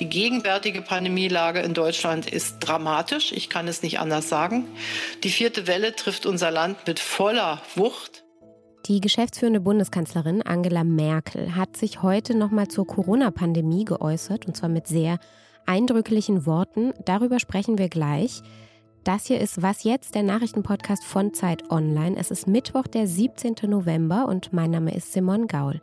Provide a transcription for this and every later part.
Die gegenwärtige Pandemielage in Deutschland ist dramatisch. Ich kann es nicht anders sagen. Die vierte Welle trifft unser Land mit voller Wucht. Die geschäftsführende Bundeskanzlerin Angela Merkel hat sich heute nochmal zur Corona-Pandemie geäußert, und zwar mit sehr eindrücklichen Worten. Darüber sprechen wir gleich. Das hier ist Was jetzt, der Nachrichtenpodcast von Zeit Online. Es ist Mittwoch, der 17. November und mein Name ist Simon Gaul.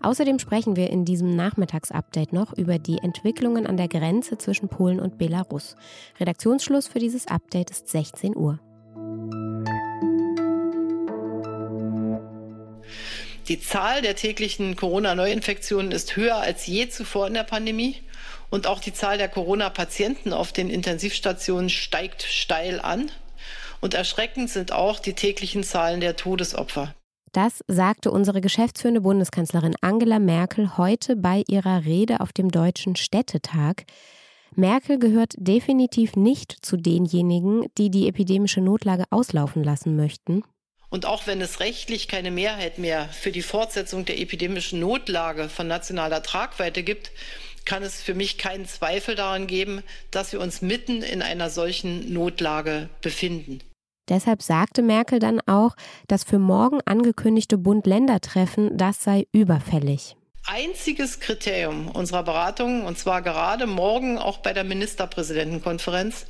Außerdem sprechen wir in diesem Nachmittagsupdate noch über die Entwicklungen an der Grenze zwischen Polen und Belarus. Redaktionsschluss für dieses Update ist 16 Uhr. Die Zahl der täglichen Corona-Neuinfektionen ist höher als je zuvor in der Pandemie. Und auch die Zahl der Corona-Patienten auf den Intensivstationen steigt steil an. Und erschreckend sind auch die täglichen Zahlen der Todesopfer. Das sagte unsere geschäftsführende Bundeskanzlerin Angela Merkel heute bei ihrer Rede auf dem Deutschen Städtetag. Merkel gehört definitiv nicht zu denjenigen, die die epidemische Notlage auslaufen lassen möchten. Und auch wenn es rechtlich keine Mehrheit mehr für die Fortsetzung der epidemischen Notlage von nationaler Tragweite gibt, kann es für mich keinen Zweifel daran geben, dass wir uns mitten in einer solchen Notlage befinden. Deshalb sagte Merkel dann auch, das für morgen angekündigte Bund-Länder-Treffen, das sei überfällig. Einziges Kriterium unserer Beratungen, und zwar gerade morgen auch bei der Ministerpräsidentenkonferenz,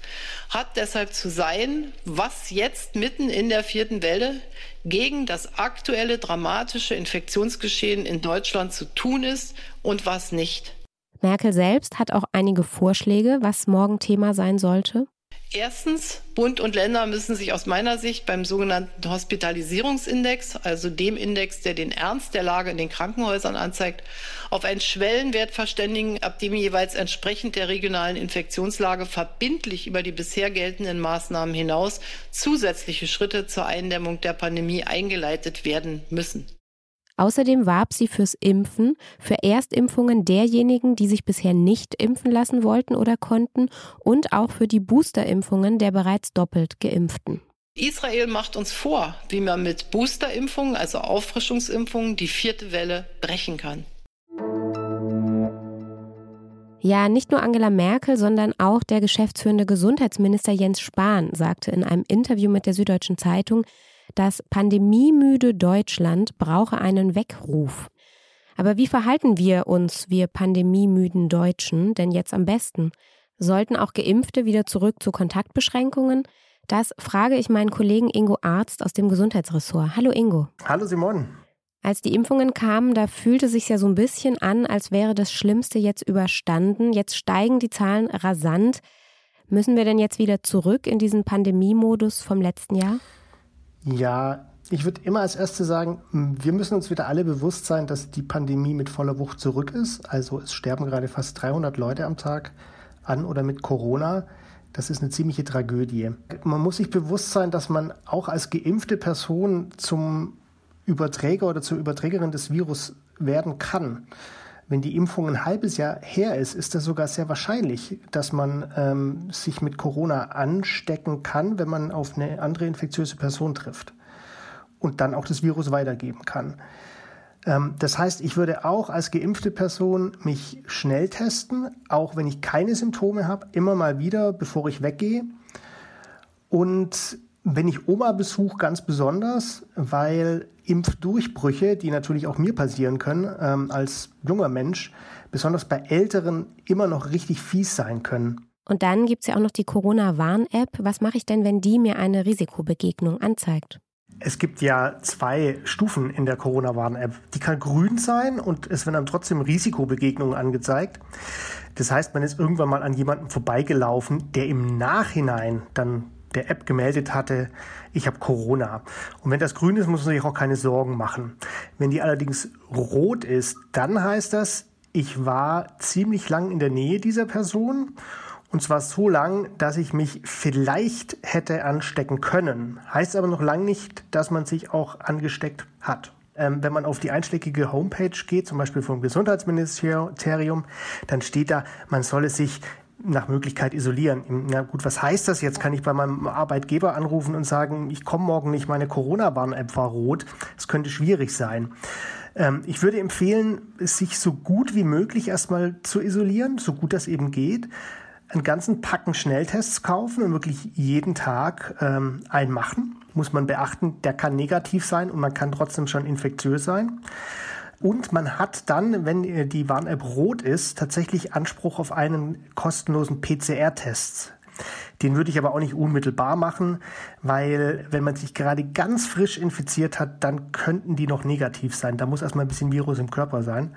hat deshalb zu sein, was jetzt mitten in der vierten Welle gegen das aktuelle dramatische Infektionsgeschehen in Deutschland zu tun ist und was nicht. Merkel selbst hat auch einige Vorschläge, was morgen Thema sein sollte. Erstens, Bund und Länder müssen sich aus meiner Sicht beim sogenannten Hospitalisierungsindex, also dem Index, der den Ernst der Lage in den Krankenhäusern anzeigt, auf einen Schwellenwert verständigen, ab dem jeweils entsprechend der regionalen Infektionslage verbindlich über die bisher geltenden Maßnahmen hinaus zusätzliche Schritte zur Eindämmung der Pandemie eingeleitet werden müssen. Außerdem warb sie fürs Impfen, für Erstimpfungen derjenigen, die sich bisher nicht impfen lassen wollten oder konnten und auch für die Boosterimpfungen der bereits doppelt geimpften. Israel macht uns vor, wie man mit Boosterimpfungen, also Auffrischungsimpfungen, die vierte Welle brechen kann. Ja, nicht nur Angela Merkel, sondern auch der geschäftsführende Gesundheitsminister Jens Spahn sagte in einem Interview mit der Süddeutschen Zeitung, das pandemiemüde Deutschland brauche einen Weckruf. Aber wie verhalten wir uns, wir pandemiemüden Deutschen, denn jetzt am besten? Sollten auch Geimpfte wieder zurück zu Kontaktbeschränkungen? Das frage ich meinen Kollegen Ingo Arzt aus dem Gesundheitsressort. Hallo Ingo. Hallo Simon. Als die Impfungen kamen, da fühlte sich ja so ein bisschen an, als wäre das Schlimmste jetzt überstanden. Jetzt steigen die Zahlen rasant. Müssen wir denn jetzt wieder zurück in diesen Pandemiemodus vom letzten Jahr? Ja, ich würde immer als Erste sagen, wir müssen uns wieder alle bewusst sein, dass die Pandemie mit voller Wucht zurück ist. Also es sterben gerade fast 300 Leute am Tag an oder mit Corona. Das ist eine ziemliche Tragödie. Man muss sich bewusst sein, dass man auch als geimpfte Person zum Überträger oder zur Überträgerin des Virus werden kann. Wenn die Impfung ein halbes Jahr her ist, ist das sogar sehr wahrscheinlich, dass man ähm, sich mit Corona anstecken kann, wenn man auf eine andere infektiöse Person trifft und dann auch das Virus weitergeben kann. Ähm, das heißt, ich würde auch als geimpfte Person mich schnell testen, auch wenn ich keine Symptome habe, immer mal wieder, bevor ich weggehe. Und wenn ich Oma besuche, ganz besonders, weil Impfdurchbrüche, die natürlich auch mir passieren können ähm, als junger Mensch, besonders bei Älteren immer noch richtig fies sein können. Und dann gibt es ja auch noch die Corona-Warn-App. Was mache ich denn, wenn die mir eine Risikobegegnung anzeigt? Es gibt ja zwei Stufen in der Corona-Warn-App. Die kann grün sein und es werden dann trotzdem Risikobegegnungen angezeigt. Das heißt, man ist irgendwann mal an jemandem vorbeigelaufen, der im Nachhinein dann der App gemeldet hatte, ich habe Corona. Und wenn das grün ist, muss man sich auch keine Sorgen machen. Wenn die allerdings rot ist, dann heißt das, ich war ziemlich lang in der Nähe dieser Person. Und zwar so lang, dass ich mich vielleicht hätte anstecken können. Heißt aber noch lang nicht, dass man sich auch angesteckt hat. Ähm, wenn man auf die einschlägige Homepage geht, zum Beispiel vom Gesundheitsministerium, dann steht da, man solle sich nach Möglichkeit isolieren. Na gut, was heißt das jetzt? Kann ich bei meinem Arbeitgeber anrufen und sagen, ich komme morgen nicht, meine Corona-Warn-App war rot? Das könnte schwierig sein. Ähm, ich würde empfehlen, sich so gut wie möglich erstmal zu isolieren, so gut das eben geht. Einen ganzen Packen Schnelltests kaufen und wirklich jeden Tag ähm, einen machen. Muss man beachten, der kann negativ sein und man kann trotzdem schon infektiös sein. Und man hat dann, wenn die Warn-App rot ist, tatsächlich Anspruch auf einen kostenlosen PCR-Test. Den würde ich aber auch nicht unmittelbar machen, weil wenn man sich gerade ganz frisch infiziert hat, dann könnten die noch negativ sein. Da muss erstmal ein bisschen Virus im Körper sein.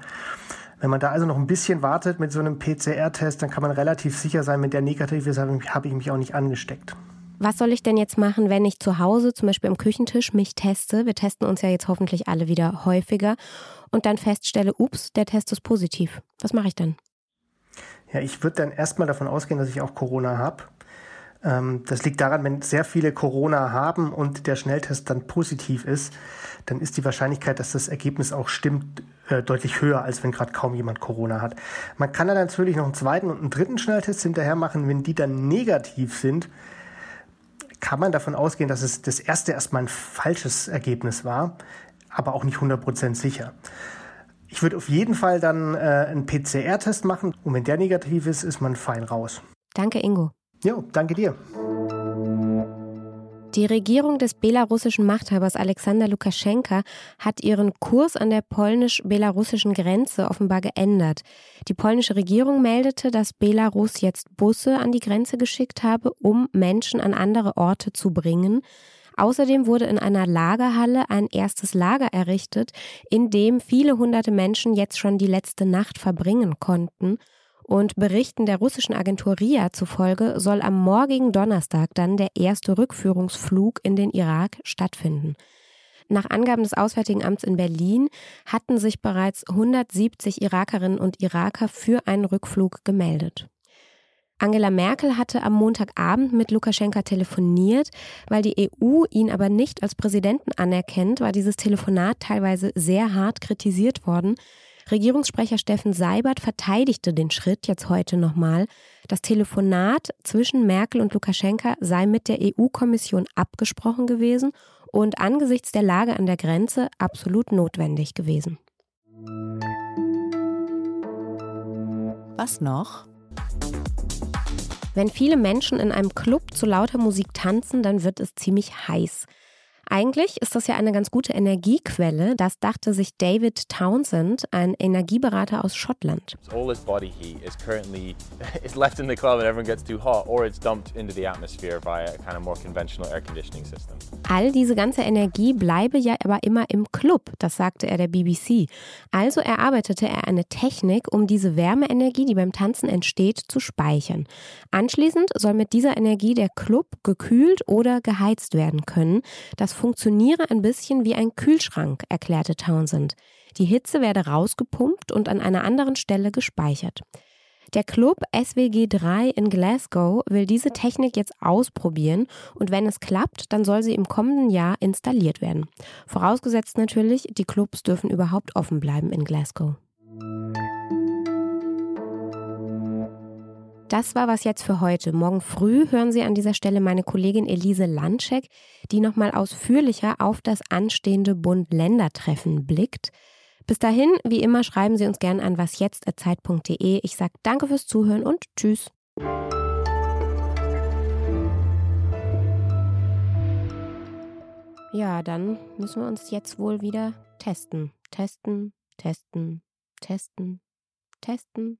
Wenn man da also noch ein bisschen wartet mit so einem PCR-Test, dann kann man relativ sicher sein, wenn der negativ ist, habe ich mich auch nicht angesteckt. Was soll ich denn jetzt machen, wenn ich zu Hause, zum Beispiel am Küchentisch, mich teste? Wir testen uns ja jetzt hoffentlich alle wieder häufiger und dann feststelle, ups, der Test ist positiv. Was mache ich dann? Ja, ich würde dann erstmal davon ausgehen, dass ich auch Corona habe. Ähm, das liegt daran, wenn sehr viele Corona haben und der Schnelltest dann positiv ist, dann ist die Wahrscheinlichkeit, dass das Ergebnis auch stimmt, äh, deutlich höher, als wenn gerade kaum jemand Corona hat. Man kann dann natürlich noch einen zweiten und einen dritten Schnelltest hinterher machen. Wenn die dann negativ sind, kann man davon ausgehen, dass es das erste erstmal ein falsches Ergebnis war aber auch nicht 100% sicher. Ich würde auf jeden Fall dann äh, einen PCR-Test machen und wenn der negativ ist, ist man fein raus. Danke, Ingo. Ja, danke dir. Die Regierung des belarussischen Machthabers Alexander Lukaschenka hat ihren Kurs an der polnisch-belarussischen Grenze offenbar geändert. Die polnische Regierung meldete, dass Belarus jetzt Busse an die Grenze geschickt habe, um Menschen an andere Orte zu bringen. Außerdem wurde in einer Lagerhalle ein erstes Lager errichtet, in dem viele hunderte Menschen jetzt schon die letzte Nacht verbringen konnten. Und Berichten der russischen Agentur RIA zufolge soll am morgigen Donnerstag dann der erste Rückführungsflug in den Irak stattfinden. Nach Angaben des Auswärtigen Amts in Berlin hatten sich bereits 170 Irakerinnen und Iraker für einen Rückflug gemeldet. Angela Merkel hatte am Montagabend mit Lukaschenka telefoniert. Weil die EU ihn aber nicht als Präsidenten anerkennt, war dieses Telefonat teilweise sehr hart kritisiert worden. Regierungssprecher Steffen Seibert verteidigte den Schritt jetzt heute nochmal. Das Telefonat zwischen Merkel und Lukaschenka sei mit der EU-Kommission abgesprochen gewesen und angesichts der Lage an der Grenze absolut notwendig gewesen. Was noch? Wenn viele Menschen in einem Club zu lauter Musik tanzen, dann wird es ziemlich heiß. Eigentlich ist das ja eine ganz gute Energiequelle, das dachte sich David Townsend, ein Energieberater aus Schottland. All this body heat is currently is left in the club and everyone gets too hot or it's dumped into the atmosphere via a kind of more conventional air conditioning system. All diese ganze Energie bleibe ja aber immer im Club, das sagte er der BBC. Also erarbeitete er eine Technik, um diese Wärmeenergie, die beim Tanzen entsteht, zu speichern. Anschließend soll mit dieser Energie der Club gekühlt oder geheizt werden können. Das funktioniere ein bisschen wie ein Kühlschrank, erklärte Townsend. Die Hitze werde rausgepumpt und an einer anderen Stelle gespeichert. Der Club SWG 3 in Glasgow will diese Technik jetzt ausprobieren und wenn es klappt, dann soll sie im kommenden Jahr installiert werden. Vorausgesetzt natürlich, die Clubs dürfen überhaupt offen bleiben in Glasgow. Das war was jetzt für heute. Morgen früh hören Sie an dieser Stelle meine Kollegin Elise Landschek, die nochmal ausführlicher auf das anstehende Bund-Länder-Treffen blickt. Bis dahin, wie immer, schreiben Sie uns gerne an wasjetzt.zeit.de. Ich sage danke fürs Zuhören und tschüss. Ja, dann müssen wir uns jetzt wohl wieder testen. Testen, testen, testen, testen, testen.